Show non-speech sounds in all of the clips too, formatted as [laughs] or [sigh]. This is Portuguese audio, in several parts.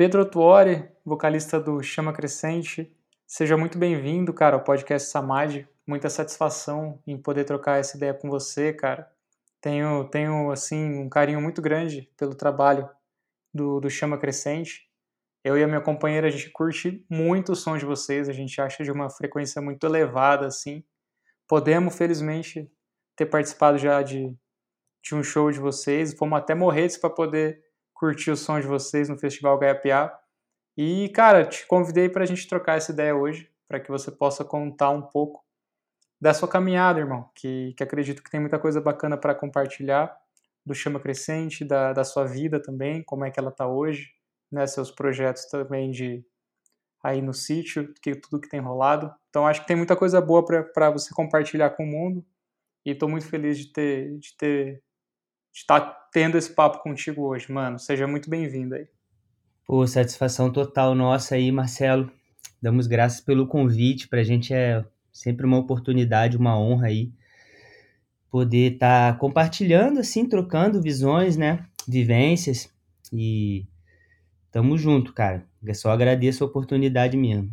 Pedro Tuori, vocalista do Chama Crescente. Seja muito bem-vindo, cara, ao podcast Samad. Muita satisfação em poder trocar essa ideia com você, cara. Tenho, tenho assim, um carinho muito grande pelo trabalho do, do Chama Crescente. Eu e a minha companheira, a gente curte muito o som de vocês, a gente acha de uma frequência muito elevada, assim. Podemos, felizmente, ter participado já de, de um show de vocês. Fomos até Morretes para poder curtir o som de vocês no Festival Gaiapiá. E, cara, te convidei para a gente trocar essa ideia hoje, para que você possa contar um pouco da sua caminhada, irmão, que, que acredito que tem muita coisa bacana para compartilhar, do Chama Crescente, da, da sua vida também, como é que ela está hoje, né, seus projetos também de aí no sítio, que tudo que tem rolado. Então acho que tem muita coisa boa para você compartilhar com o mundo e estou muito feliz de ter de ter estar tá tendo esse papo contigo hoje, mano. Seja muito bem-vindo aí. Pô, satisfação total nossa aí, Marcelo. Damos graças pelo convite. Pra gente é sempre uma oportunidade, uma honra aí poder estar tá compartilhando, assim, trocando visões, né? Vivências. E tamo junto, cara. Eu só agradeço a oportunidade mesmo.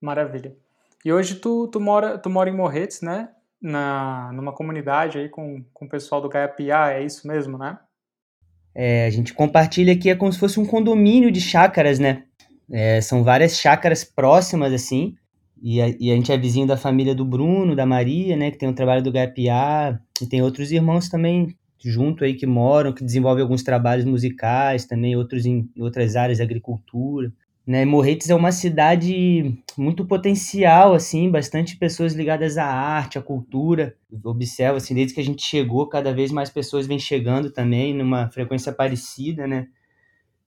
Maravilha. E hoje tu, tu, mora, tu mora em Morretes, né? Na, numa comunidade aí com, com o pessoal do Gaiapiá, é isso mesmo, né? É, a gente compartilha aqui, é como se fosse um condomínio de chácaras, né? É, são várias chácaras próximas, assim, e a, e a, gente é vizinho da família do Bruno, da Maria, né, que tem o um trabalho do Gaiapiá, e tem outros irmãos também junto aí que moram, que desenvolvem alguns trabalhos musicais também, outros em outras áreas de agricultura. Né, Morretes é uma cidade muito potencial, assim, bastante pessoas ligadas à arte, à cultura. Observa, assim, desde que a gente chegou, cada vez mais pessoas vêm chegando também, numa frequência parecida, né?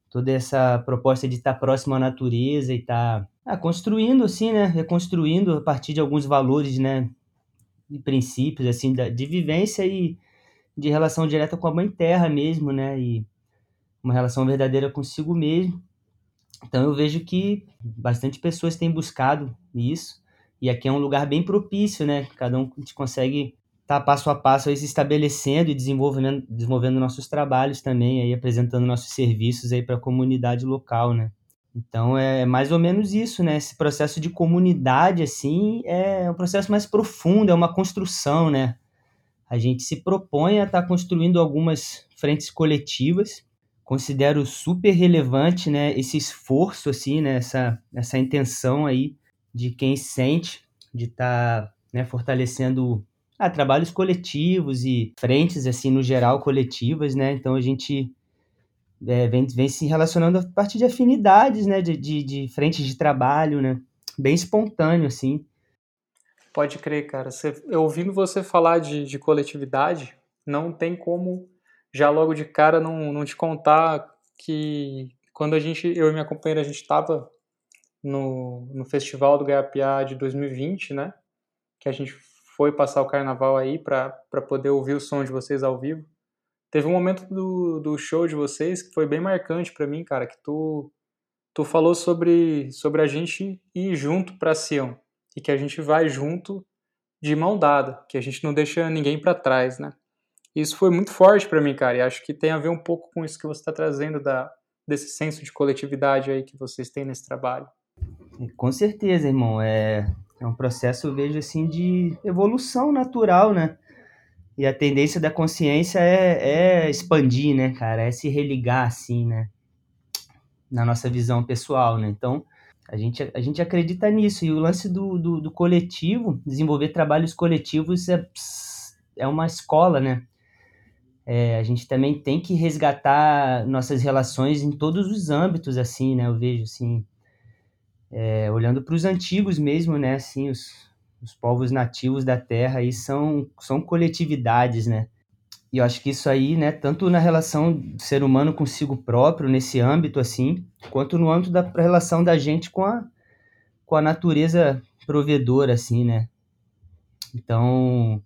Toda essa proposta de estar próximo à natureza e estar ah, construindo, assim, né? Reconstruindo a partir de alguns valores, né? E princípios, assim, de vivência e de relação direta com a mãe terra mesmo, né? E uma relação verdadeira consigo mesmo então eu vejo que bastante pessoas têm buscado isso, e aqui é um lugar bem propício, né? Cada um consegue estar tá passo a passo aí se estabelecendo e desenvolvendo, desenvolvendo nossos trabalhos também, aí apresentando nossos serviços aí para a comunidade local, né? Então é mais ou menos isso, né? Esse processo de comunidade, assim, é um processo mais profundo, é uma construção, né? A gente se propõe a estar tá construindo algumas frentes coletivas considero super relevante, né, esse esforço, assim, né, essa, essa intenção aí de quem sente de estar, tá, né, fortalecendo ah, trabalhos coletivos e frentes, assim, no geral, coletivas, né, então a gente é, vem, vem se relacionando a partir de afinidades, né, de, de, de frentes de trabalho, né, bem espontâneo, assim. Pode crer, cara. Você, ouvindo você falar de, de coletividade, não tem como já logo de cara não, não te contar que quando a gente, eu e minha companheira, a gente estava no, no Festival do Gaiapiá de 2020, né? Que a gente foi passar o carnaval aí para poder ouvir o som de vocês ao vivo. Teve um momento do, do show de vocês que foi bem marcante para mim, cara, que tu, tu falou sobre, sobre a gente ir junto para Sião e que a gente vai junto de mão dada, que a gente não deixa ninguém para trás, né? Isso foi muito forte para mim, cara, e acho que tem a ver um pouco com isso que você está trazendo da, desse senso de coletividade aí que vocês têm nesse trabalho. Com certeza, irmão. É, é um processo, eu vejo assim, de evolução natural, né? E a tendência da consciência é, é expandir, né, cara? É se religar, assim, né? Na nossa visão pessoal, né? Então, a gente, a gente acredita nisso. E o lance do, do, do coletivo, desenvolver trabalhos coletivos é, é uma escola, né? É, a gente também tem que resgatar nossas relações em todos os âmbitos, assim, né? Eu vejo, assim, é, olhando para os antigos mesmo, né? Assim, os, os povos nativos da Terra aí são, são coletividades, né? E eu acho que isso aí, né, tanto na relação do ser humano consigo próprio, nesse âmbito, assim, quanto no âmbito da relação da gente com a, com a natureza provedora, assim, né? Então,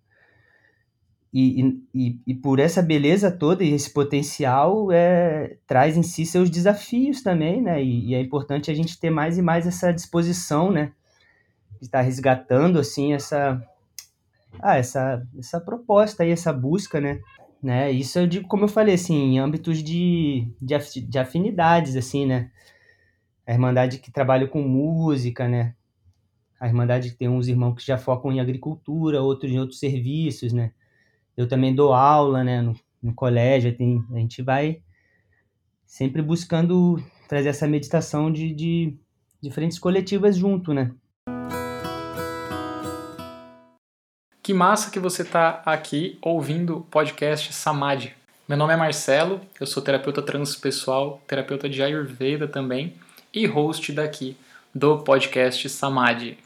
e, e, e por essa beleza toda e esse potencial é, traz em si seus desafios também, né? E, e, é importante a gente ter mais e mais essa disposição, né? De estar resgatando, assim, essa, ah, essa, essa proposta aí, essa busca, né? né? Isso eu digo, como eu falei, assim, em âmbitos de, de, de afinidades, assim, né? A Irmandade que trabalha com música, né? A Irmandade tem uns irmãos que já focam em agricultura, outros em outros serviços, né? Eu também dou aula, né? No, no colégio, tem, a gente vai sempre buscando trazer essa meditação de, de diferentes coletivas junto, né? Que massa que você está aqui ouvindo o podcast Samadhi. Meu nome é Marcelo, eu sou terapeuta transpessoal, terapeuta de Ayurveda também e host daqui do podcast Samadhi,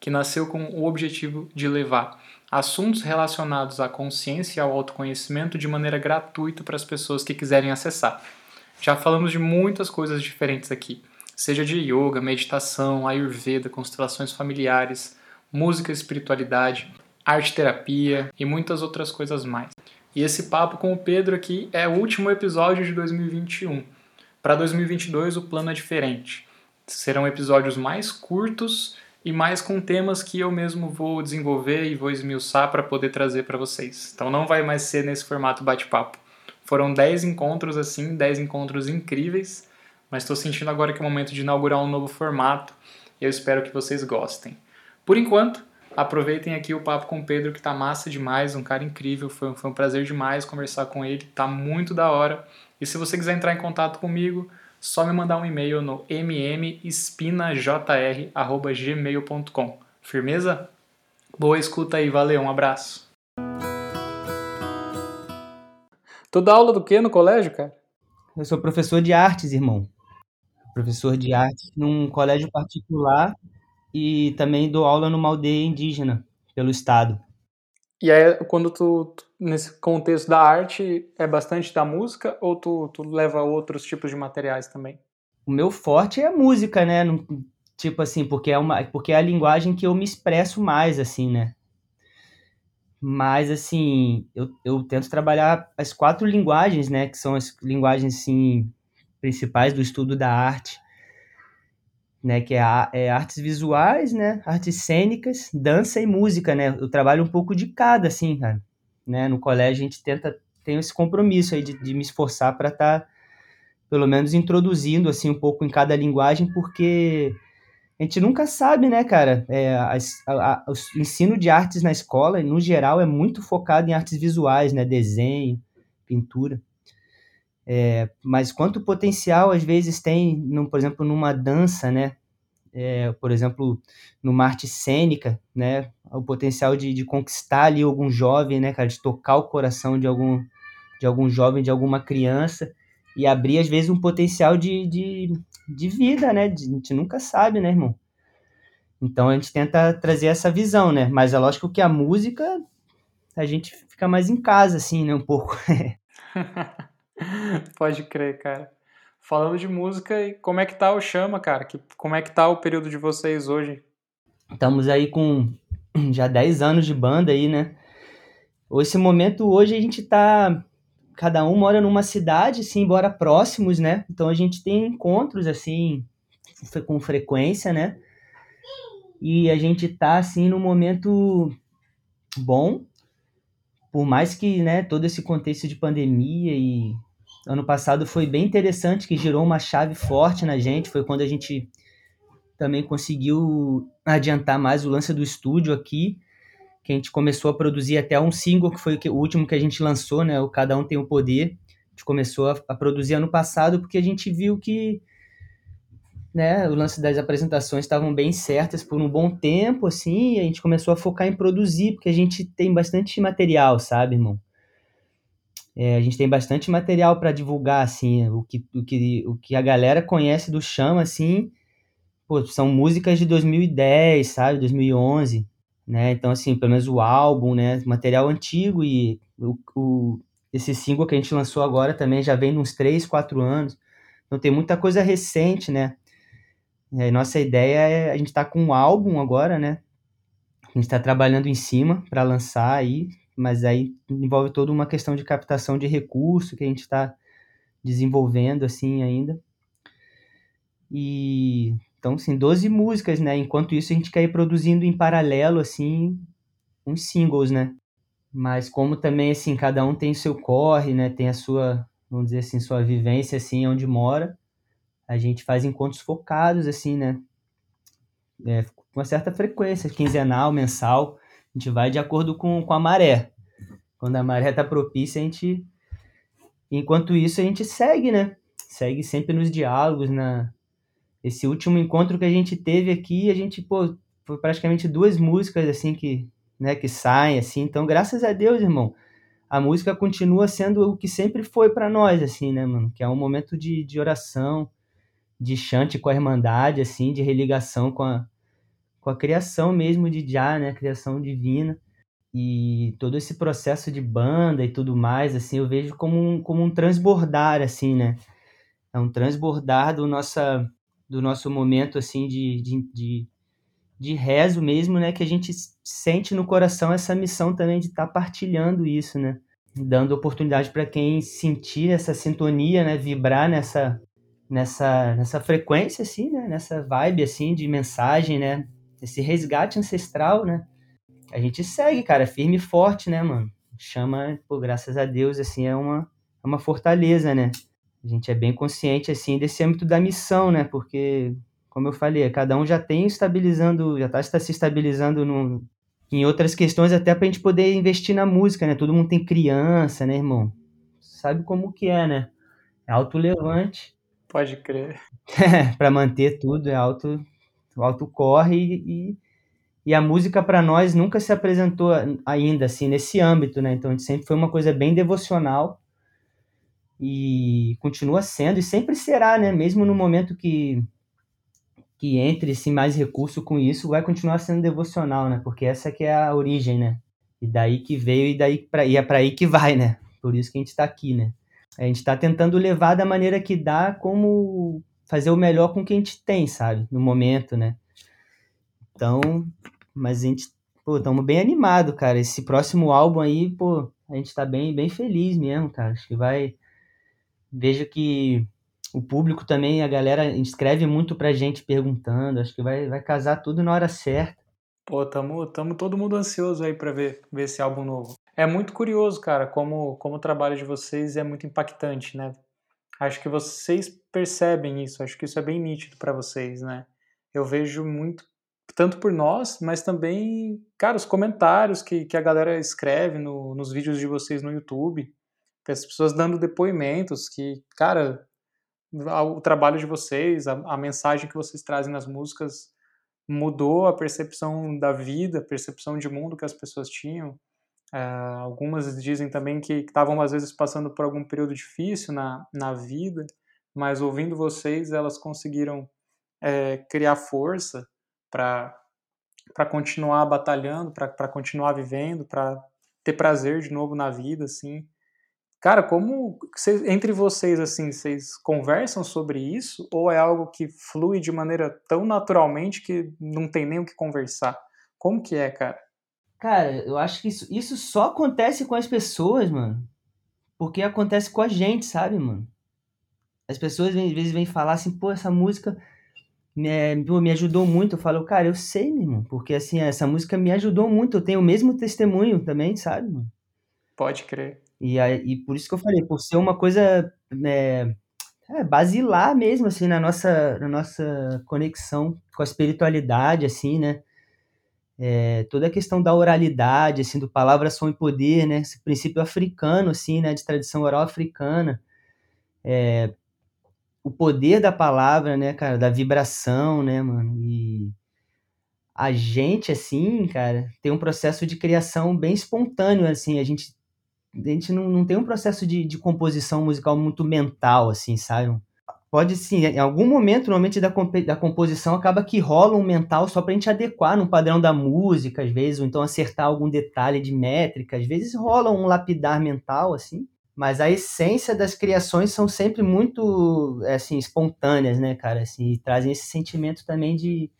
que nasceu com o objetivo de levar assuntos relacionados à consciência e ao autoconhecimento de maneira gratuita para as pessoas que quiserem acessar. Já falamos de muitas coisas diferentes aqui, seja de yoga, meditação, ayurveda, constelações familiares, música espiritualidade, arte terapia e muitas outras coisas mais. E esse papo com o Pedro aqui é o último episódio de 2021. Para 2022 o plano é diferente. Serão episódios mais curtos e mais com temas que eu mesmo vou desenvolver e vou esmiuçar para poder trazer para vocês. Então não vai mais ser nesse formato bate-papo. Foram 10 encontros assim, 10 encontros incríveis, mas estou sentindo agora que é o momento de inaugurar um novo formato e eu espero que vocês gostem. Por enquanto, aproveitem aqui o papo com o Pedro, que tá massa demais, um cara incrível, foi, foi um prazer demais conversar com ele, tá muito da hora. E se você quiser entrar em contato comigo, só me mandar um e-mail no mmespinajr.gmail.com. Firmeza? Boa escuta aí, valeu, um abraço. Tu dá aula do que no colégio, cara? Eu sou professor de artes, irmão. Professor de artes num colégio particular e também dou aula numa aldeia indígena pelo estado. E aí, quando tu, nesse contexto da arte, é bastante da música ou tu, tu leva outros tipos de materiais também? O meu forte é a música, né? Tipo assim, porque é, uma, porque é a linguagem que eu me expresso mais, assim, né? Mas, assim, eu, eu tento trabalhar as quatro linguagens, né? Que são as linguagens, assim, principais do estudo da arte né, que é, é, artes visuais, né, artes cênicas, dança e música, né, eu trabalho um pouco de cada, assim, cara, né, no colégio a gente tenta, tem esse compromisso aí de, de me esforçar para estar, tá, pelo menos, introduzindo, assim, um pouco em cada linguagem, porque a gente nunca sabe, né, cara, é, a, a, o ensino de artes na escola, no geral, é muito focado em artes visuais, né, desenho, pintura, é, mas quanto potencial às vezes tem, no, por exemplo, numa dança, né? É, por exemplo, numa arte cênica, né? O potencial de, de conquistar ali algum jovem, né, cara? De tocar o coração de algum, de algum jovem, de alguma criança e abrir às vezes um potencial de, de, de vida, né? De, a gente nunca sabe, né, irmão? Então a gente tenta trazer essa visão, né? Mas é lógico que a música a gente fica mais em casa, assim, né? Um pouco. [laughs] [laughs] Pode crer, cara. Falando de música, e como é que tá o Chama, cara? Que, como é que tá o período de vocês hoje? Estamos aí com [clears throat] já 10 anos de banda aí, né? Esse momento hoje a gente tá cada um mora numa cidade, sim, embora próximos, né? Então a gente tem encontros assim com frequência, né? E a gente tá assim num momento bom, por mais que, né, todo esse contexto de pandemia e ano passado foi bem interessante, que girou uma chave forte na gente. Foi quando a gente também conseguiu adiantar mais o lance do estúdio aqui, que a gente começou a produzir até um single, que foi o último que a gente lançou, né? O Cada Um Tem o Poder. A gente começou a, a produzir ano passado porque a gente viu que né, o lance das apresentações estavam bem certas por um bom tempo, assim, e a gente começou a focar em produzir, porque a gente tem bastante material, sabe, irmão? É, a gente tem bastante material para divulgar, assim, o que, o, que, o que a galera conhece do Chama, assim, pô, são músicas de 2010, sabe, 2011, né, então, assim, pelo menos o álbum, né, material antigo e o, o, esse single que a gente lançou agora também já vem de uns 3, 4 anos, então tem muita coisa recente, né, aí nossa ideia é, a gente tá com um álbum agora, né, a gente está trabalhando em cima para lançar aí, mas aí envolve toda uma questão de captação de recurso que a gente está desenvolvendo assim ainda. E então, assim, 12 músicas, né? Enquanto isso, a gente quer ir produzindo em paralelo, assim, uns singles, né? mas como também, assim, cada um tem seu corre, né? Tem a sua, vamos dizer assim, sua vivência, assim, onde mora. A gente faz encontros focados, assim, né? É, com uma certa frequência, quinzenal, mensal. A gente vai de acordo com, com a maré. Quando a maré tá propícia, a gente... Enquanto isso, a gente segue, né? Segue sempre nos diálogos, na... Esse último encontro que a gente teve aqui, a gente, pô, foi praticamente duas músicas, assim, que né, que saem assim. Então, graças a Deus, irmão, a música continua sendo o que sempre foi para nós, assim, né, mano? Que é um momento de, de oração, de chante com a irmandade, assim, de religação com a, com a criação mesmo de Já, né? Criação divina. E todo esse processo de banda e tudo mais, assim, eu vejo como um, como um transbordar, assim, né? É um transbordar do, nossa, do nosso momento, assim, de, de, de de rezo mesmo, né, que a gente sente no coração essa missão também de estar tá partilhando isso, né, dando oportunidade para quem sentir essa sintonia, né, vibrar nessa nessa nessa frequência assim, né, nessa vibe assim de mensagem, né, esse resgate ancestral, né. A gente segue, cara, firme e forte, né, mano. Chama, por graças a Deus, assim, é uma é uma fortaleza, né. A gente é bem consciente assim desse âmbito da missão, né, porque como eu falei, cada um já tem estabilizando, já está se estabilizando em outras questões até para a gente poder investir na música, né? Todo mundo tem criança, né, irmão? Sabe como que é, né? É alto levante. Pode crer. [laughs] para manter tudo, é alto, alto corre e, e a música para nós nunca se apresentou ainda assim nesse âmbito, né? Então a gente sempre foi uma coisa bem devocional e continua sendo e sempre será, né? Mesmo no momento que que entre sim mais recurso com isso, vai continuar sendo devocional, né? Porque essa que é a origem, né? E daí que veio e daí pra, e é para aí que vai, né? Por isso que a gente está aqui, né? A gente está tentando levar da maneira que dá, como fazer o melhor com o que a gente tem, sabe? No momento, né? Então, mas a gente, pô, estamos bem animado, cara. Esse próximo álbum aí, pô, a gente está bem, bem feliz mesmo, cara. Acho que vai. Vejo que o público também, a galera escreve muito pra gente perguntando, acho que vai, vai casar tudo na hora certa. Pô, tamo, tamo todo mundo ansioso aí pra ver, ver esse álbum novo. É muito curioso, cara, como, como o trabalho de vocês é muito impactante, né? Acho que vocês percebem isso, acho que isso é bem nítido para vocês, né? Eu vejo muito, tanto por nós, mas também, cara, os comentários que, que a galera escreve no, nos vídeos de vocês no YouTube, as pessoas dando depoimentos que, cara, o trabalho de vocês, a, a, mensagem que vocês trazem nas músicas mudou a percepção da vida, a percepção de mundo que as pessoas tinham. É, algumas dizem também que estavam às vezes passando por algum período difícil na, na vida, mas ouvindo vocês elas conseguiram é, criar força para continuar batalhando, para continuar vivendo, para ter prazer de novo na vida, assim. Cara, como entre vocês assim, vocês conversam sobre isso ou é algo que flui de maneira tão naturalmente que não tem nem o que conversar? Como que é, cara? Cara, eu acho que isso, isso só acontece com as pessoas, mano. Porque acontece com a gente, sabe, mano? As pessoas às vezes vêm falar assim, pô, essa música me, me ajudou muito. Eu falo, cara, eu sei, meu irmão, porque assim, essa música me ajudou muito. Eu tenho o mesmo testemunho também, sabe, mano? Pode crer. E, aí, e por isso que eu falei, por ser uma coisa é, é, basilar mesmo, assim, na nossa, na nossa conexão com a espiritualidade, assim, né? É, toda a questão da oralidade, assim, do palavra, som e poder, né? Esse princípio africano, assim, né? De tradição oral africana. É, o poder da palavra, né, cara? Da vibração, né, mano? E a gente, assim, cara, tem um processo de criação bem espontâneo, assim. A gente a gente não, não tem um processo de, de composição musical muito mental, assim, sabe? Pode sim, em algum momento, normalmente, da, da composição, acaba que rola um mental só pra gente adequar no padrão da música, às vezes, ou então acertar algum detalhe de métrica, às vezes rola um lapidar mental, assim, mas a essência das criações são sempre muito, assim, espontâneas, né, cara, assim, e trazem esse sentimento também de,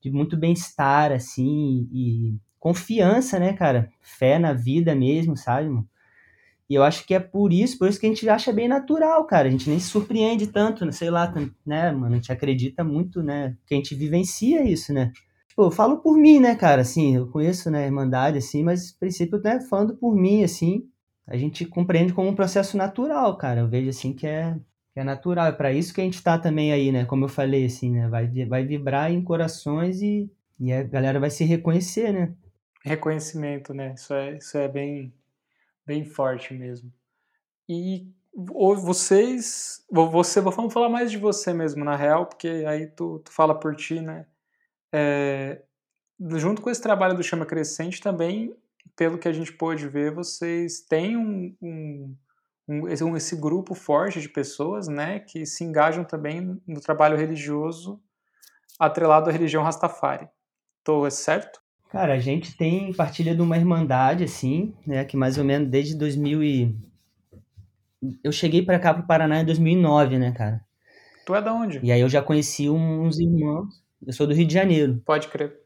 de muito bem-estar, assim, e confiança, né, cara, fé na vida mesmo, sabe, mano? E eu acho que é por isso, por isso que a gente acha bem natural, cara. A gente nem se surpreende tanto, né? sei lá, né, mano? A gente acredita muito, né? Que a gente vivencia isso, né? tipo, eu falo por mim, né, cara, assim, eu conheço, né, a Irmandade, assim, mas, a princípio, né, falando por mim, assim, a gente compreende como um processo natural, cara, eu vejo, assim, que é, que é natural, é para isso que a gente tá também aí, né, como eu falei, assim, né, vai, vai vibrar em corações e, e a galera vai se reconhecer, né. Reconhecimento, né, isso é, isso é bem, bem forte mesmo. E vocês, você, vamos falar mais de você mesmo, na real, porque aí tu, tu fala por ti, né, é, junto com esse trabalho do Chama Crescente também, pelo que a gente pôde ver, vocês têm um, um, um, esse grupo forte de pessoas né, que se engajam também no trabalho religioso atrelado à religião Rastafari. Estou certo? Cara, a gente tem partilha de uma irmandade, assim, né, que mais ou menos desde 2000 e... Eu cheguei para cá, para o Paraná, em 2009, né, cara? Tu é da onde? E aí eu já conheci uns irmãos eu sou do Rio de Janeiro. Pode crer.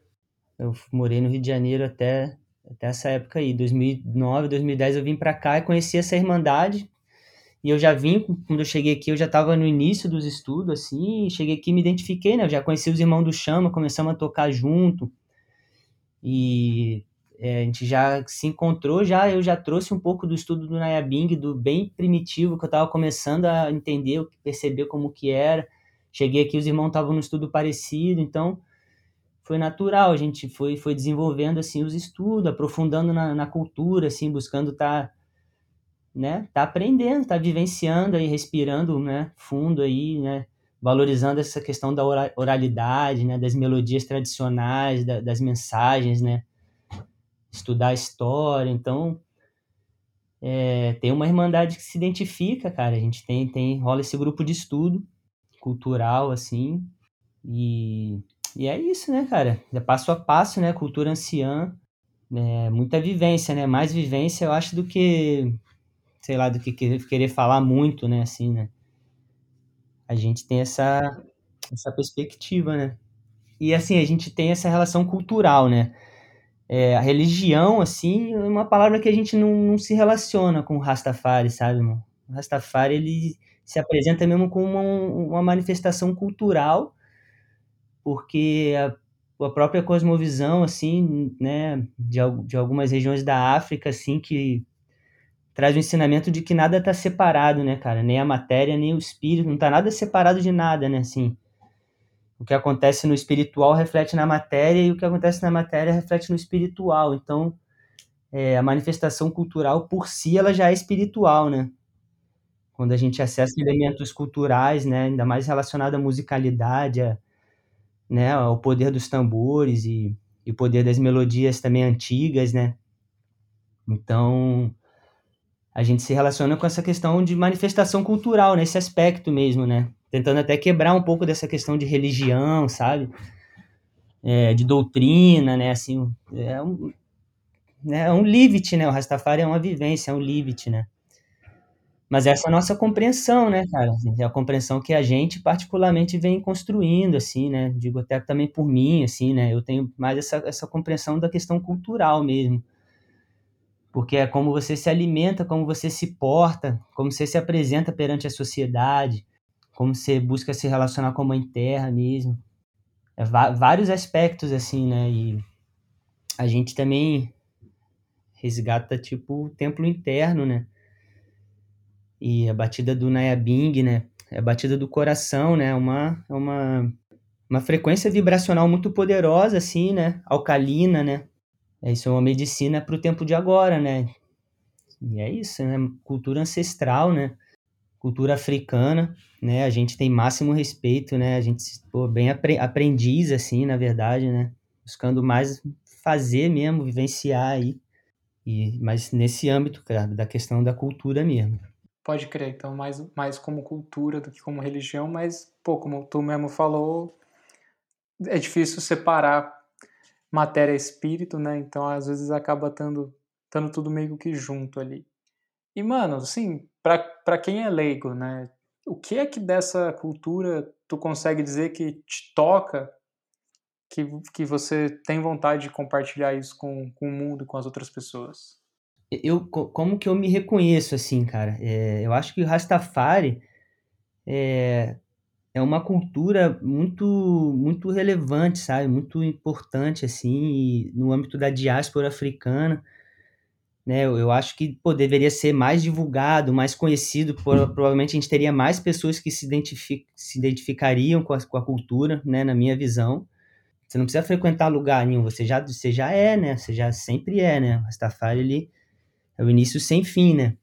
Eu morei no Rio de Janeiro até, até essa época aí. 2009, 2010 eu vim para cá e conheci essa Irmandade. E eu já vim, quando eu cheguei aqui, eu já estava no início dos estudos, assim, cheguei aqui e me identifiquei, né? Eu já conheci os irmãos do Chama, começamos a tocar junto. E é, a gente já se encontrou, já eu já trouxe um pouco do estudo do Nayabing, do bem primitivo, que eu estava começando a entender, perceber como que era. Cheguei aqui, os irmãos estavam no estudo parecido, então foi natural, a gente foi, foi desenvolvendo assim os estudos, aprofundando na, na cultura, assim, buscando estar tá, né, tá aprendendo, tá vivenciando aí, respirando, né, fundo aí, né, valorizando essa questão da oralidade, né, das melodias tradicionais, da, das mensagens, né, estudar a história, então é, tem uma irmandade que se identifica, cara, a gente tem, tem rola esse grupo de estudo cultural, assim. E, e é isso, né, cara? É passo a passo, né? Cultura anciã, né? muita vivência, né? Mais vivência, eu acho, do que, sei lá, do que querer falar muito, né? Assim, né? A gente tem essa, essa perspectiva, né? E, assim, a gente tem essa relação cultural, né? É, a religião, assim, é uma palavra que a gente não, não se relaciona com o Rastafari, sabe, irmão? O Rastafari, ele se apresenta mesmo como uma, uma manifestação cultural, porque a, a, própria cosmovisão, assim, né, de, de algumas regiões da África, assim, que traz o ensinamento de que nada está separado, né, cara? Nem a matéria, nem o espírito, não está nada separado de nada, né, assim. O que acontece no espiritual reflete na matéria e o que acontece na matéria reflete no espiritual. Então, é, a manifestação cultural por si ela já é espiritual, né? quando a gente acessa elementos culturais, né, ainda mais relacionado à musicalidade, a, né, ao poder dos tambores e, e o poder das melodias também antigas, né? Então, a gente se relaciona com essa questão de manifestação cultural, nesse aspecto mesmo, né? Tentando até quebrar um pouco dessa questão de religião, sabe? É, de doutrina, né? Assim, é um, né? é um livit, né? O Rastafari é uma vivência, é um livit, né? Mas essa é a nossa compreensão, né, cara? Assim, é a compreensão que a gente particularmente vem construindo, assim, né? Digo até também por mim, assim, né? Eu tenho mais essa, essa compreensão da questão cultural mesmo. Porque é como você se alimenta, como você se porta, como você se apresenta perante a sociedade, como você busca se relacionar com a mãe terra mesmo. É, vários aspectos, assim, né? E a gente também resgata, tipo, o templo interno, né? E a batida do Nayabing, né? É a batida do coração, né? Uma, é uma, uma frequência vibracional muito poderosa, assim, né? Alcalina, né? É, isso é uma medicina para o tempo de agora, né? E é isso, né? Cultura ancestral, né? Cultura africana, né? A gente tem máximo respeito, né? A gente, pô, bem apre aprendiz, assim, na verdade, né? Buscando mais fazer mesmo, vivenciar aí. E, mas nesse âmbito, cara, da questão da cultura mesmo. Pode crer, então mais, mais como cultura do que como religião, mas, pô, como tu mesmo falou, é difícil separar matéria e espírito, né? Então às vezes acaba tando tudo meio que junto ali. E, mano, assim, pra quem é leigo, né? O que é que dessa cultura tu consegue dizer que te toca, que, que você tem vontade de compartilhar isso com, com o mundo, com as outras pessoas? eu como que eu me reconheço assim, cara? É, eu acho que o Rastafari é, é uma cultura muito muito relevante, sabe? Muito importante assim, no âmbito da diáspora africana, né? Eu, eu acho que pô, deveria ser mais divulgado, mais conhecido, por, provavelmente a gente teria mais pessoas que se, identific, se identificariam com a, com a cultura, né, na minha visão. Você não precisa frequentar lugar nenhum, você já, você já é, né? Você já sempre é, né? Rastafari, ele é o início sem fim, né?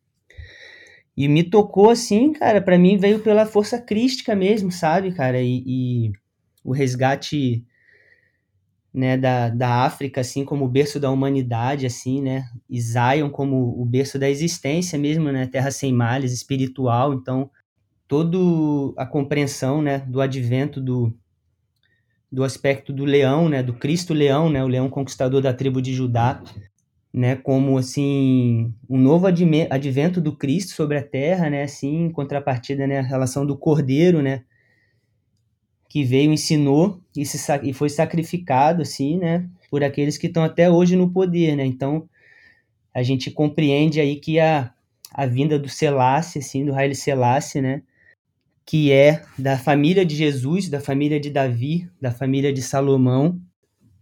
E me tocou assim, cara, para mim veio pela força crística mesmo, sabe, cara? E, e, o resgate né, da, da África, assim, como o berço da humanidade, assim, né? E Zion como o berço da existência mesmo, né? Terra sem males, espiritual. Então, toda a compreensão, né, do advento do, do aspecto do leão, né, do Cristo leão, né, o leão conquistador da tribo de Judá, né, como assim um novo advento do Cristo sobre a Terra, né, assim, em contrapartida, né, a relação do Cordeiro, né, que veio, ensinou e, se, e foi sacrificado, assim, né, por aqueles que estão até hoje no poder, né, então a gente compreende aí que a, a vinda do Selassie, assim, do Haile Selassie, né, que é da família de Jesus, da família de Davi, da família de Salomão,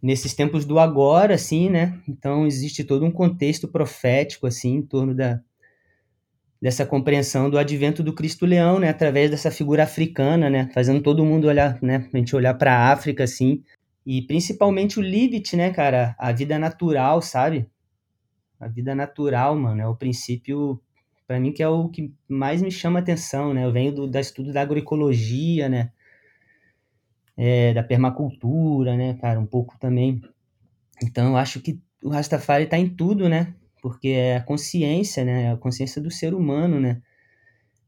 nesses tempos do agora, assim, né? Então existe todo um contexto profético, assim, em torno da, dessa compreensão do advento do Cristo Leão, né? Através dessa figura africana, né? Fazendo todo mundo olhar, né? A gente olhar para a África, assim, e principalmente o Libit, né, cara? A vida natural, sabe? A vida natural, mano, é o princípio para mim que é o que mais me chama atenção, né? Eu venho do da estudo da agroecologia, né? É, da permacultura, né, cara, um pouco também. Então, eu acho que o Rastafari está em tudo, né? Porque é a consciência, né? É a consciência do ser humano, né?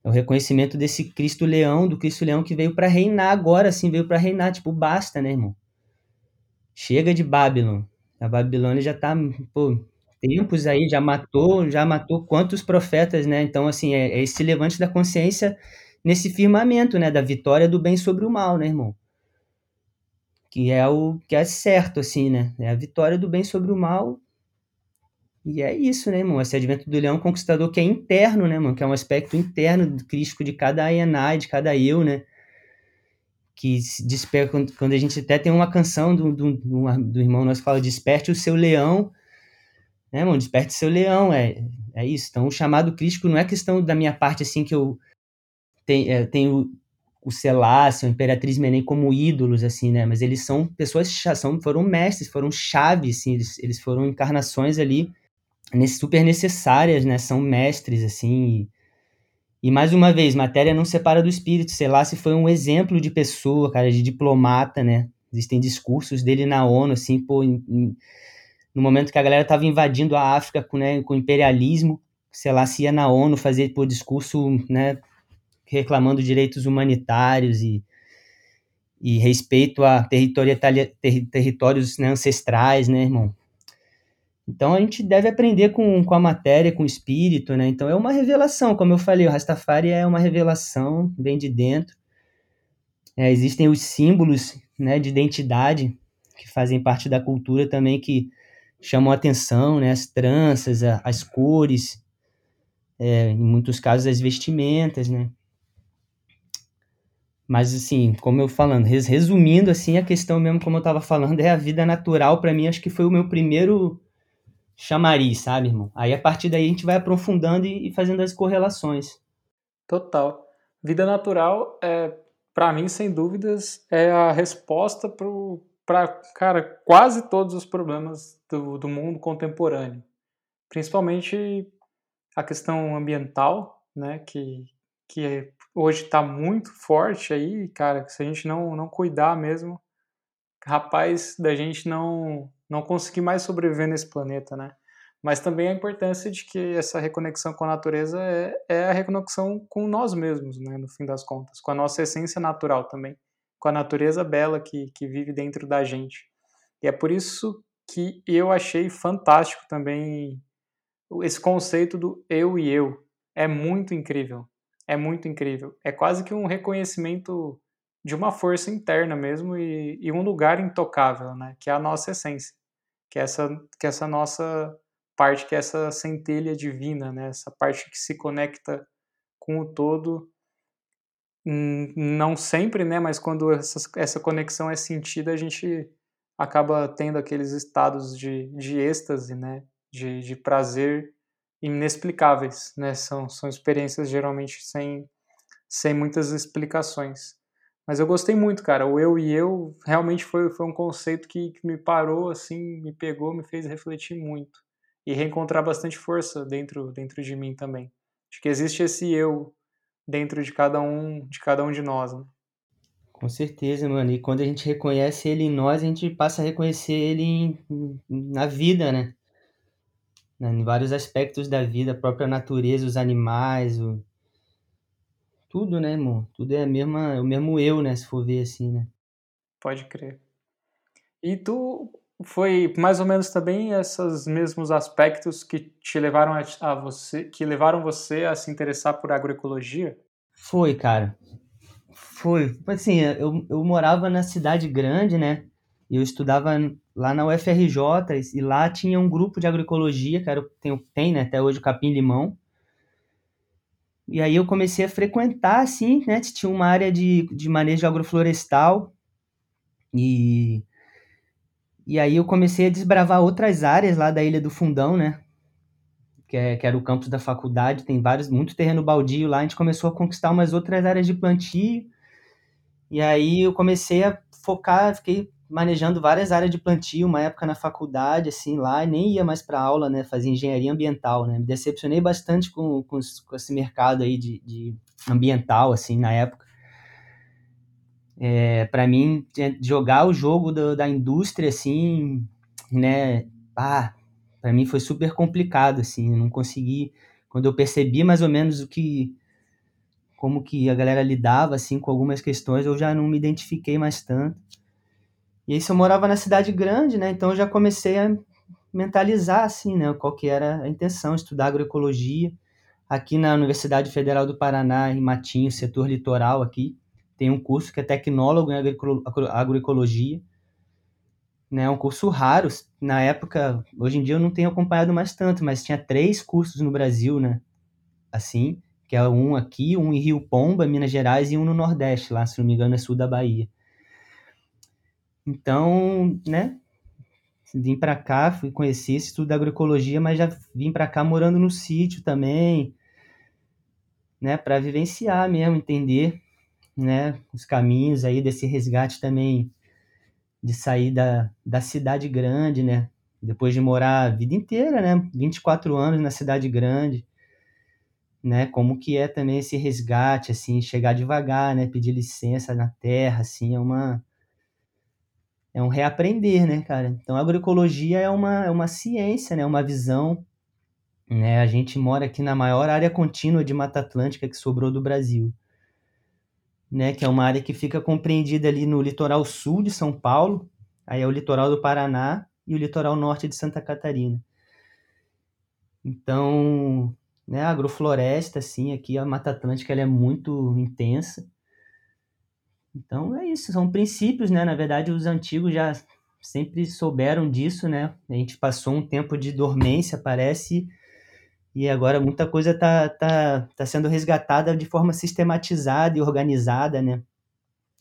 É o reconhecimento desse Cristo Leão, do Cristo Leão que veio para reinar agora, assim, veio para reinar, tipo, basta, né, irmão? Chega de Babylon. A Babilônia já tá, pô, tempos aí, já matou, já matou quantos profetas, né? Então, assim, é, é esse levante da consciência nesse firmamento, né? Da vitória do bem sobre o mal, né, irmão? Que é o que é certo, assim, né? É a vitória do bem sobre o mal. E é isso, né, irmão? Esse advento do leão conquistador que é interno, né, mano? Que é um aspecto interno crítico de cada Ayanai, de cada eu, né? Que se desperta quando a gente até tem uma canção do, do, do irmão nosso que fala: desperte o seu leão, né, irmão? Desperte o seu leão, é, é isso. Então, o chamado crítico não é questão da minha parte, assim, que eu tenho, é, tenho o Selassie, a Imperatriz Menem como ídolos, assim, né? Mas eles são pessoas, são, foram mestres, foram chaves, assim, eles, eles foram encarnações ali super necessárias, né? São mestres, assim. E, e, mais uma vez, matéria não separa do espírito. Selassie foi um exemplo de pessoa, cara, de diplomata, né? Existem discursos dele na ONU, assim, pô, em, em, no momento que a galera tava invadindo a África com, né, com imperialismo, Selassie ia na ONU fazer, pô, discurso, né, reclamando direitos humanitários e, e respeito a ter, territórios né, ancestrais, né, irmão? Então a gente deve aprender com, com a matéria, com o espírito, né? Então é uma revelação, como eu falei, o Rastafari é uma revelação, vem de dentro. É, existem os símbolos né, de identidade que fazem parte da cultura também que chamam atenção, né? As tranças, a, as cores, é, em muitos casos as vestimentas, né? Mas, assim, como eu falando, resumindo, assim, a questão mesmo, como eu tava falando, é a vida natural. para mim, acho que foi o meu primeiro chamariz, sabe, irmão? Aí, a partir daí, a gente vai aprofundando e, fazendo as correlações. Total. Vida natural, é, para mim, sem dúvidas, é a resposta para, cara, quase todos os problemas do, do mundo contemporâneo. Principalmente a questão ambiental, né, que, que hoje está muito forte aí, cara, se a gente não, não cuidar mesmo, rapaz, da gente não, não conseguir mais sobreviver nesse planeta, né? Mas também a importância de que essa reconexão com a natureza é, é a reconexão com nós mesmos, né, no fim das contas, com a nossa essência natural também, com a natureza bela que, que vive dentro da gente. E é por isso que eu achei fantástico também esse conceito do eu e eu. É muito incrível é muito incrível. É quase que um reconhecimento de uma força interna mesmo e, e, um lugar intocável, né? Que é a nossa essência, que é essa, que é essa nossa parte, que é essa centelha divina, né? Essa parte que se conecta com o todo não sempre, né? Mas quando essa, essa conexão é sentida, a gente acaba tendo aqueles estados de, de êxtase, né? De, de prazer inexplicáveis, né? São, são experiências geralmente sem, sem muitas explicações. Mas eu gostei muito, cara. O eu e eu realmente foi, foi um conceito que, que me parou, assim, me pegou, me fez refletir muito. E reencontrar bastante força dentro, dentro de mim também. De que existe esse eu dentro de cada um de cada um de nós. Né? Com certeza, mano. E quando a gente reconhece ele em nós, a gente passa a reconhecer ele em, na vida, né? Em vários aspectos da vida, a própria natureza, os animais, o... tudo, né, irmão? Tudo é, a mesma, é o mesmo eu, né? Se for ver assim, né? Pode crer. E tu foi mais ou menos também esses mesmos aspectos que te levaram a, a você, que levaram você a se interessar por agroecologia? Foi, cara. Foi. Assim, eu, eu morava na cidade grande, né? Eu estudava lá na UFRJ e lá tinha um grupo de agroecologia, que era, tem, tem né, até hoje o Capim Limão. E aí eu comecei a frequentar, assim, né? Tinha uma área de, de manejo agroflorestal e, e aí eu comecei a desbravar outras áreas lá da Ilha do Fundão, né? Que, é, que era o campus da faculdade, tem vários, muito terreno baldio lá, a gente começou a conquistar umas outras áreas de plantio, e aí eu comecei a focar, fiquei manejando várias áreas de plantio, uma época na faculdade, assim, lá, nem ia mais para aula, né, fazia engenharia ambiental, né, me decepcionei bastante com, com, com esse mercado aí de, de, ambiental, assim, na época. É, para mim, jogar o jogo do, da indústria, assim, né, ah, para mim foi super complicado, assim, não consegui, quando eu percebi mais ou menos o que, como que a galera lidava assim com algumas questões, eu já não me identifiquei mais tanto. E isso eu morava na cidade grande, né? Então eu já comecei a mentalizar assim, né, qual que era a intenção, estudar agroecologia. Aqui na Universidade Federal do Paraná, em Matinho, setor litoral aqui, tem um curso que é tecnólogo em agroecologia. Né, um curso raro, na época, hoje em dia eu não tenho acompanhado mais tanto, mas tinha três cursos no Brasil, né, assim, que é um aqui, um em Rio Pomba, Minas Gerais, e um no Nordeste, lá, se não me engano, é sul da Bahia. Então, né, vim para cá, fui conhecer esse estudo da agroecologia, mas já vim para cá morando no sítio também, né, para vivenciar mesmo, entender, né, os caminhos aí desse resgate também de sair da, da cidade grande, né, depois de morar a vida inteira, né, 24 anos na cidade grande, né? Como que é também esse resgate, assim, chegar devagar, né? Pedir licença na terra, assim, é uma é um reaprender, né, cara? Então, a agroecologia é uma, é uma ciência, né? Uma visão, né? A gente mora aqui na maior área contínua de Mata Atlântica que sobrou do Brasil, né? Que é uma área que fica compreendida ali no litoral sul de São Paulo, aí é o litoral do Paraná e o litoral norte de Santa Catarina. Então, né, a agrofloresta, assim, aqui a Mata Atlântica ela é muito intensa. Então é isso, são princípios, né? Na verdade, os antigos já sempre souberam disso, né? A gente passou um tempo de dormência, parece, e agora muita coisa está tá, tá sendo resgatada de forma sistematizada e organizada, né?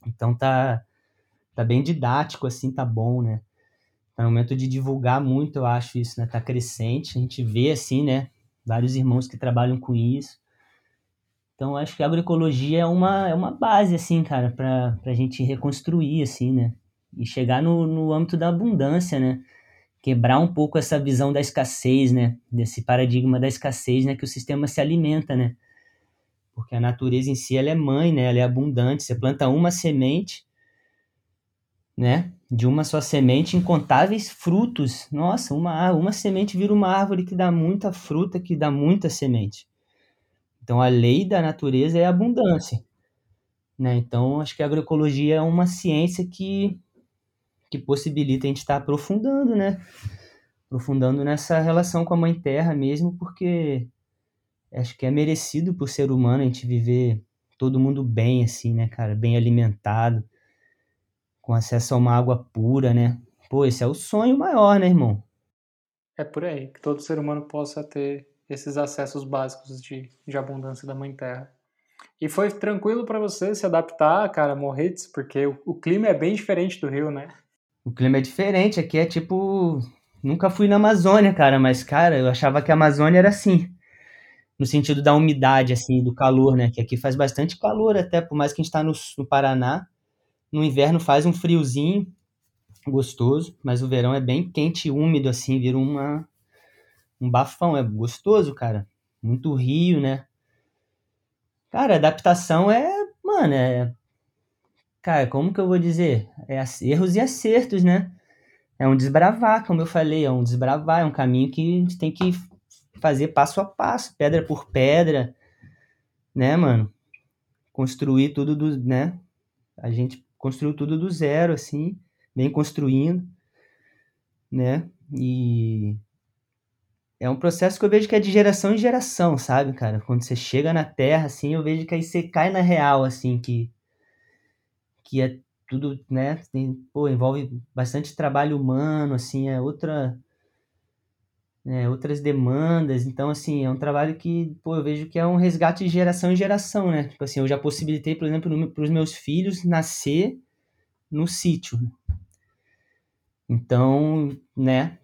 Então tá, tá bem didático, assim, tá bom, né? Tá no momento de divulgar muito, eu acho isso, né? Tá crescente, a gente vê, assim, né? vários irmãos que trabalham com isso. Então, acho que a agroecologia é uma, é uma base, assim, cara, para a gente reconstruir, assim, né? E chegar no, no âmbito da abundância, né? Quebrar um pouco essa visão da escassez, né? Desse paradigma da escassez, né? Que o sistema se alimenta, né? Porque a natureza em si, ela é mãe, né? Ela é abundante. Você planta uma semente, né? De uma só semente, incontáveis frutos. Nossa, uma, uma semente vira uma árvore que dá muita fruta, que dá muita semente. Então, a lei da natureza é a abundância. Né? Então, acho que a agroecologia é uma ciência que, que possibilita a gente estar aprofundando, né? Aprofundando nessa relação com a Mãe Terra mesmo, porque acho que é merecido por ser humano a gente viver todo mundo bem, assim, né, cara? Bem alimentado com acesso a uma água pura, né? Pô, esse é o sonho maior, né, irmão? É por aí, que todo ser humano possa ter esses acessos básicos de, de abundância da Mãe Terra. E foi tranquilo para você se adaptar, cara, Morretes, porque o, o, clima é bem diferente do Rio, né? O clima é diferente, aqui é tipo. Nunca fui na Amazônia, cara, mas, cara, eu achava que a Amazônia era assim. No sentido da umidade, assim, do calor, né? Que aqui faz bastante calor, até, por mais que a gente tá no, no Paraná. No inverno faz um friozinho gostoso, mas o verão é bem quente e úmido, assim, vira uma, um bafão. É gostoso, cara. Muito rio, né? Cara, adaptação é, mano, é. Cara, como que eu vou dizer? É erros e acertos, né? É um desbravar, como eu falei, é um desbravar, é um caminho que a gente tem que fazer passo a passo, pedra por pedra, né, mano? Construir tudo do, né? A gente construiu tudo do zero, assim, vem construindo, né? E é um processo que eu vejo que é de geração em geração, sabe, cara? Quando você chega na Terra, assim, eu vejo que aí você cai na real, assim, que, que é tudo, né? Tem, pô, envolve bastante trabalho humano, assim, é outra. É, outras demandas, então assim, é um trabalho que, pô, eu vejo que é um resgate de geração em geração, né? Tipo assim, eu já possibilitei, por exemplo, para os meus filhos nascer no sítio. Então, né,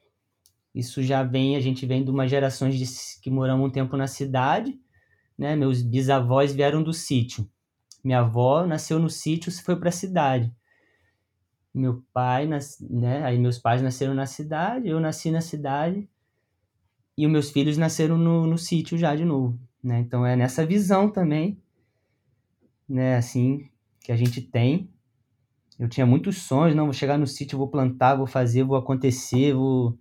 isso já vem, a gente vem de uma geração de, que moramos um tempo na cidade, né? Meus bisavós vieram do sítio. Minha avó nasceu no sítio e foi para a cidade. Meu pai, nas, né? Aí meus pais nasceram na cidade, eu nasci na cidade e os meus filhos nasceram no, no sítio já de novo, né? Então é nessa visão também, né? Assim que a gente tem. Eu tinha muitos sonhos, não vou chegar no sítio, vou plantar, vou fazer, vou acontecer, vou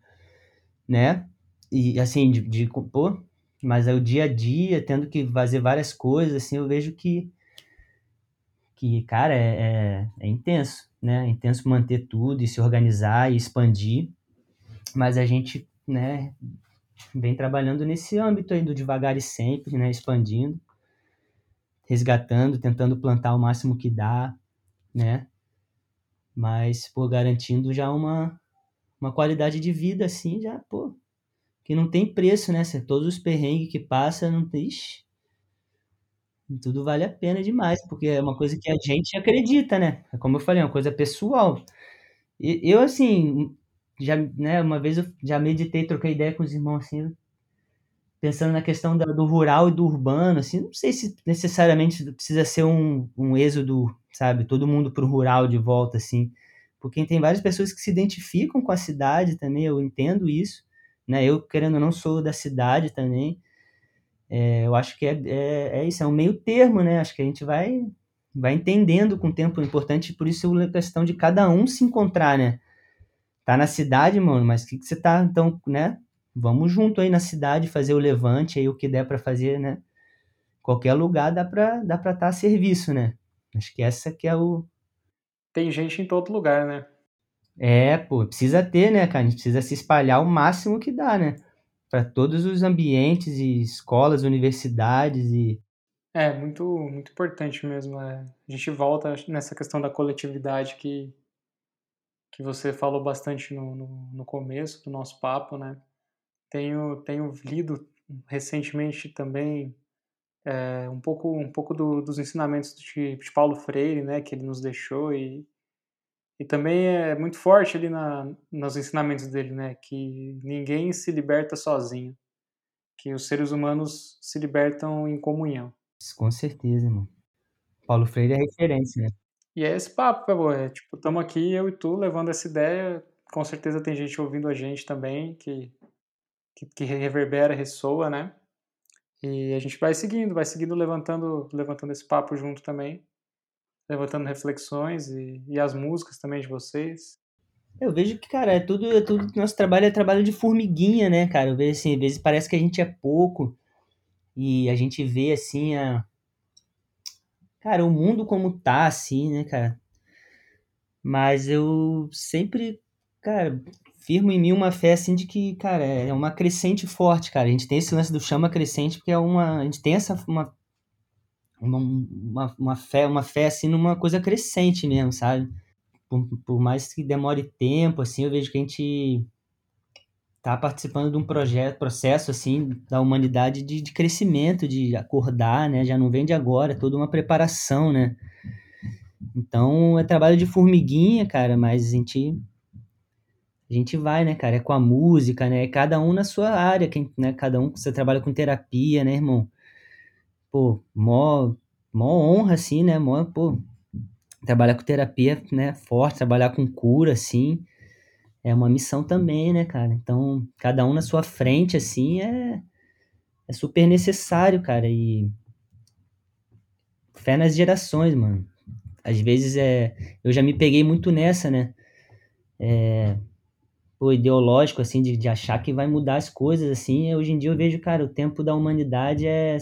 né? E assim, de, de pô, mas é o dia a dia, tendo que fazer várias coisas, assim, eu vejo que, que cara, é, é, é intenso, né? É intenso manter tudo e se organizar e expandir, mas a gente, né, vem trabalhando nesse âmbito aí do devagar e sempre, né, expandindo, resgatando, tentando plantar o máximo que dá, né? Mas, por garantindo já uma, uma qualidade de vida assim, já, pô, que não tem preço, né? Todos os perrengues que passa, não tem. Ixi, tudo vale a pena demais, porque é uma coisa que a gente acredita, né? É como eu falei, é uma coisa pessoal. E, eu, assim, já, né, uma vez eu já meditei, troquei ideia com os irmãos, assim, pensando na questão da, do rural e do urbano, assim, não sei se necessariamente precisa ser um, um êxodo, sabe, todo mundo pro rural de volta, assim, porque tem várias pessoas que se identificam com a cidade também, eu entendo isso, né? Eu, querendo ou não, sou da cidade também. É, eu acho que é, é, é, isso, é um meio termo, né? Acho que a gente vai, vai entendendo com o tempo importante, por isso é questão de cada um se encontrar, né? Tá na cidade, mano, mas o que, que você tá, então, né? Vamos junto aí na cidade fazer o levante aí, o que der para fazer, né? Qualquer lugar dá para dá estar tá a serviço, né? Acho que essa que é o, tem gente em todo lugar, né? É, pô, precisa ter, né, cara? A gente precisa se espalhar o máximo que dá, né? Para todos os ambientes e escolas, universidades e. É, muito, muito importante mesmo. É. A gente volta nessa questão da coletividade que, que você falou bastante no, no, no começo do nosso papo, né? Tenho, tenho lido recentemente também é, um pouco, um pouco do, dos ensinamentos de, de, Paulo Freire, né, que ele nos deixou e, e também é muito forte ali na, nos ensinamentos dele, né, que ninguém se liberta sozinho, que os seres humanos se libertam em comunhão. Com certeza, mano. Paulo Freire é referência, né? E é esse papo, Pebô, é tipo, estamos aqui, eu e tu, levando essa ideia, com certeza tem gente ouvindo a gente também, que, que, que reverbera, ressoa, né? E a gente vai seguindo, vai seguindo levantando, levantando esse papo junto também, levantando reflexões e, e as músicas também de vocês. Eu vejo que, cara, é tudo, é tudo nosso trabalho é trabalho de formiguinha, né, cara? Eu vejo assim, às vezes parece que a gente é pouco e a gente vê assim a cara, o mundo como tá assim, né, cara? Mas eu sempre, cara, firmo em mim uma fé assim de que, cara, é uma crescente forte, cara. A gente tem esse lance do chama crescente porque é uma, a gente tem essa uma uma, uma, fé, uma fé assim numa coisa crescente mesmo, sabe? Por, por mais que demore tempo, assim, eu vejo que a gente tá participando de um projeto, processo assim da humanidade de, de crescimento, de acordar, né? Já não vem de agora, é toda uma preparação, né? Então é trabalho de formiguinha, cara, mas a gente a gente vai, né, cara? É com a música, né? Cada um na sua área, quem, né? Cada um você trabalha com terapia, né, irmão? Pô, mó, mó honra, assim, né? Mó, pô, trabalhar com terapia, né? Forte, trabalhar com cura, assim, é uma missão também, né, cara? Então, cada um na sua frente, assim, é, é super necessário, cara. E fé nas gerações, mano. Às vezes é. Eu já me peguei muito nessa, né? É, pô, ideológico, assim, de, de achar que vai mudar as coisas, assim. Hoje em dia eu vejo, cara, o tempo da humanidade é.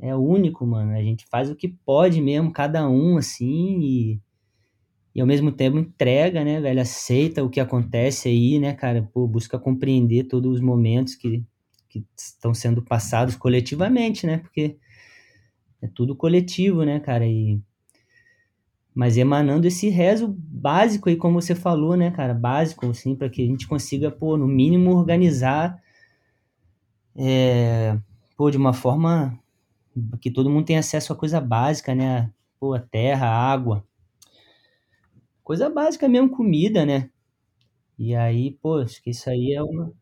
É único, mano. A gente faz o que pode mesmo, cada um, assim, e, e ao mesmo tempo entrega, né, velho? Aceita o que acontece aí, né, cara? Pô, busca compreender todos os momentos que, que estão sendo passados coletivamente, né? Porque é tudo coletivo, né, cara? E mas emanando esse rezo básico aí, como você falou, né, cara, básico, assim, para que a gente consiga, pô, no mínimo organizar, é, pô, de uma forma que todo mundo tenha acesso a coisa básica, né, pô, a terra, a água, coisa básica mesmo, comida, né, e aí, pô, acho que isso aí é uma,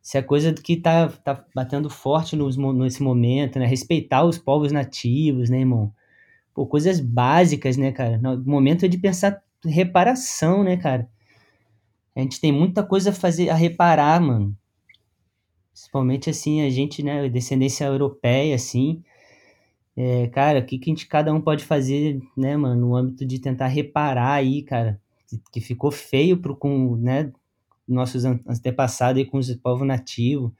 se é coisa que tá, tá batendo forte nos, nesse momento, né, respeitar os povos nativos, né, irmão, pô, coisas básicas, né, cara? No momento é de pensar reparação, né, cara? A gente tem muita coisa a fazer, a reparar, mano. Principalmente, assim, a gente, né, descendência europeia, assim. É, cara, o que, que a gente, cada um pode fazer, né, mano, no âmbito de tentar reparar aí, cara, que, que ficou feio pro, com, né, nossos antepassados aí com os povos nativos,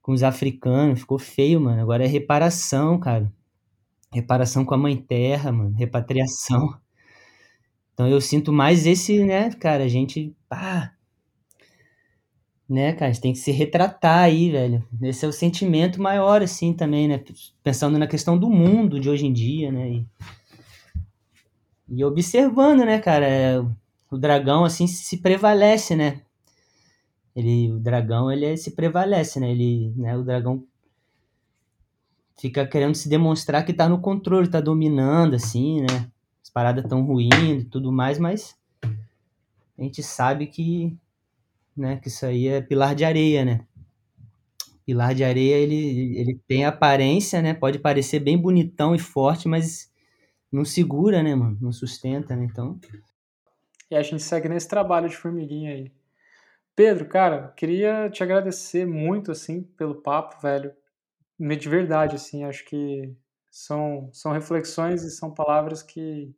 com os africanos, ficou feio, mano. Agora é reparação, cara reparação com a mãe terra, mano, repatriação. Então eu sinto mais esse, né, cara, a gente, pá, né, cara, a gente tem que se retratar aí, velho. Esse é o sentimento maior, assim, também, né, pensando na questão do mundo de hoje em dia, né, e, e observando, né, cara, é, o dragão, assim, se prevalece, né, ele, o dragão, ele se prevalece, né, ele, né, o dragão fica querendo se demonstrar que tá no controle, tá dominando, assim, né? As paradas tão ruindo e tudo mais, mas a gente sabe que, né, que isso aí é pilar de areia, né? Pilar de areia, ele, ele tem aparência, né? Pode parecer bem bonitão e forte, mas não segura, né, mano? Não sustenta, né? Então. E a gente segue nesse trabalho de formiguinha aí. Pedro, cara, queria te agradecer muito, assim, pelo papo, velho de verdade, assim, acho que são, são reflexões e são palavras que,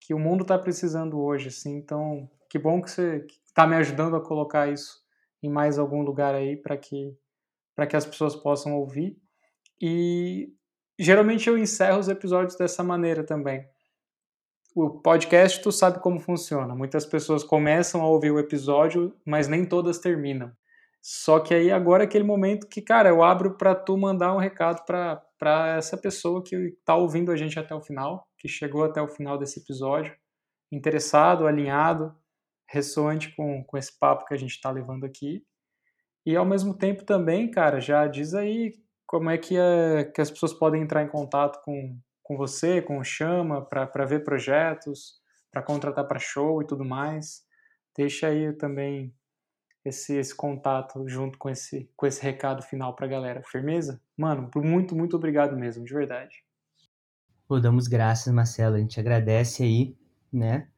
que o mundo está precisando hoje, assim, então que bom que você está me ajudando a colocar isso em mais algum lugar aí para que que as pessoas possam ouvir e geralmente eu encerro os episódios dessa maneira também. O podcast tu sabe como funciona. Muitas pessoas começam a ouvir o episódio, mas nem todas terminam. Só que aí agora é aquele momento que, cara, eu abro para tu mandar um recado para essa pessoa que está ouvindo a gente até o final, que chegou até o final desse episódio, interessado, alinhado, ressoante com, com esse papo que a gente está levando aqui. E ao mesmo tempo também, cara, já diz aí como é que, é, que as pessoas podem entrar em contato com, com você, com o Chama, para ver projetos, para contratar para show e tudo mais. Deixa aí também esse, esse contato junto com esse, com esse recado final pra galera. Firmeza? Mano, muito, muito obrigado mesmo, de verdade. Pô, damos graças, Marcelo. A gente agradece aí, né?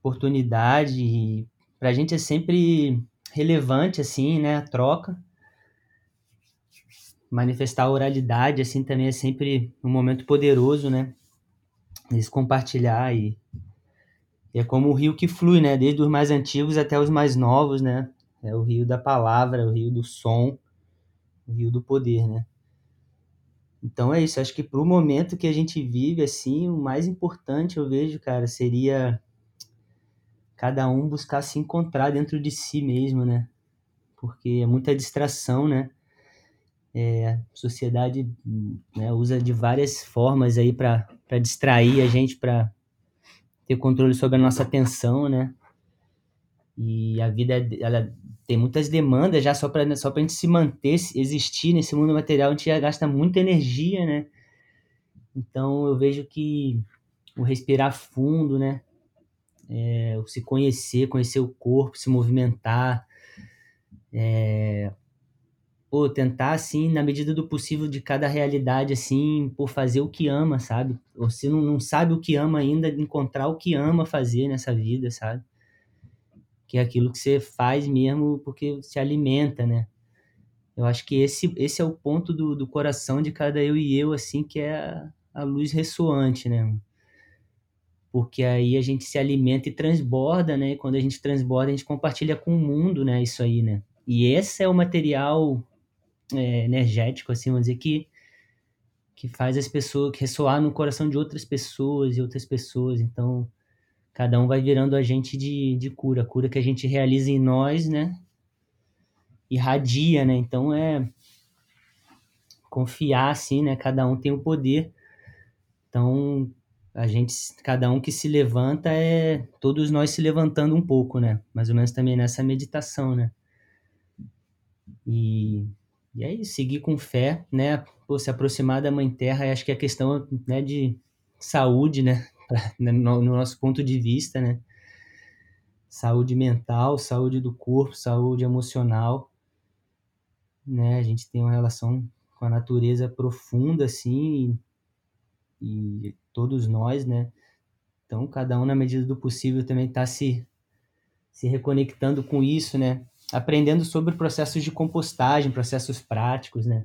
Oportunidade. E pra gente é sempre relevante, assim, né? A troca. Manifestar a oralidade, assim, também é sempre um momento poderoso, né? Eles compartilhar e é como o rio que flui, né? Desde os mais antigos até os mais novos, né? É o rio da palavra, o rio do som, o rio do poder, né? Então é isso, acho que para o momento que a gente vive, assim, o mais importante eu vejo, cara, seria cada um buscar se encontrar dentro de si mesmo, né? Porque é muita distração, né? É, a sociedade né, usa de várias formas aí para distrair a gente, para ter controle sobre a nossa atenção, né? E a vida ela tem muitas demandas já só para só a gente se manter, existir nesse mundo material, a gente já gasta muita energia, né? Então eu vejo que o respirar fundo, né? É, o se conhecer, conhecer o corpo, se movimentar, é, tentar, assim, na medida do possível de cada realidade, assim, por fazer o que ama, sabe? Se não, não sabe o que ama ainda, encontrar o que ama fazer nessa vida, sabe? Que é aquilo que você faz mesmo porque se alimenta, né? Eu acho que esse, esse é o ponto do, do coração de cada eu e eu, assim, que é a, a luz ressoante, né? Porque aí a gente se alimenta e transborda, né? E quando a gente transborda, a gente compartilha com o mundo, né? Isso aí, né? E esse é o material é, energético, assim, vamos dizer, que, que faz as pessoas, que ressoar no coração de outras pessoas e outras pessoas. Então, cada um vai virando agente de, de cura, cura que a gente realiza em nós, né? Irradia, né? Então, é confiar, assim, né? Cada um tem o poder. Então, a gente, cada um que se levanta é todos nós se levantando um pouco, né? Mais ou menos também nessa meditação, né? E, e é isso, seguir com fé, né? Pô, se aproximar da Mãe Terra, acho que é questão né, de saúde, né? [laughs] no, no nosso ponto de vista, né? Saúde mental, saúde do corpo, saúde emocional, né? A gente tem uma relação com a natureza profunda, assim, e, e todos nós, né? Então, cada um, na medida do possível, também está se, se reconectando com isso, né? aprendendo sobre processos de compostagem, processos práticos, né?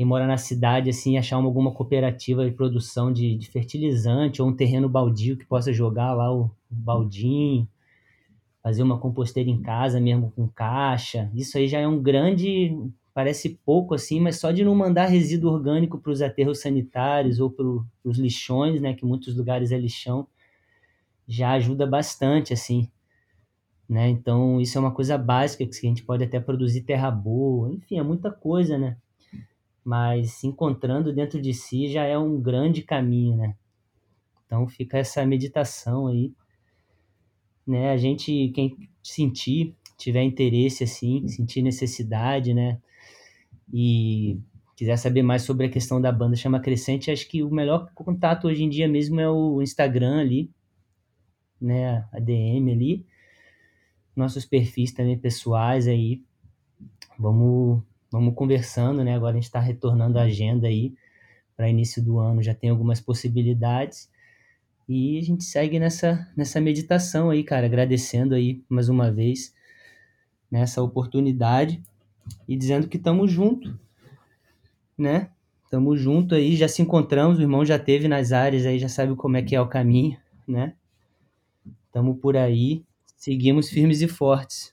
Quem mora na cidade, assim, achar uma, alguma cooperativa de produção de, de, fertilizante ou um terreno baldio que possa jogar lá o, o baldinho, fazer uma composteira em casa mesmo com caixa. Isso aí já é um grande, parece pouco assim, mas só de não mandar resíduo orgânico para os aterros sanitários ou para os lixões, né, que muitos lugares é lixão, já ajuda bastante, assim né? Então, isso é uma coisa básica que a gente pode até produzir terra boa, enfim, é muita coisa, né? Mas se encontrando dentro de si já é um grande caminho, né? Então, fica essa meditação aí, né? A gente, quem sentir, tiver interesse, assim, sentir necessidade, né? E quiser saber mais sobre a questão da banda Chama Crescente, acho que o melhor contato hoje em dia mesmo é o Instagram ali, né? A DM ali nossos perfis também pessoais aí. Vamos, vamos conversando, né? Agora a gente está retornando a agenda aí para início do ano, já tem algumas possibilidades. E a gente segue nessa, nessa meditação aí, cara, agradecendo aí mais uma vez nessa oportunidade e dizendo que estamos junto, né? Estamos junto aí, já se encontramos, o irmão já teve nas áreas aí, já sabe como é que é o caminho, né? Estamos por aí Seguimos firmes e fortes.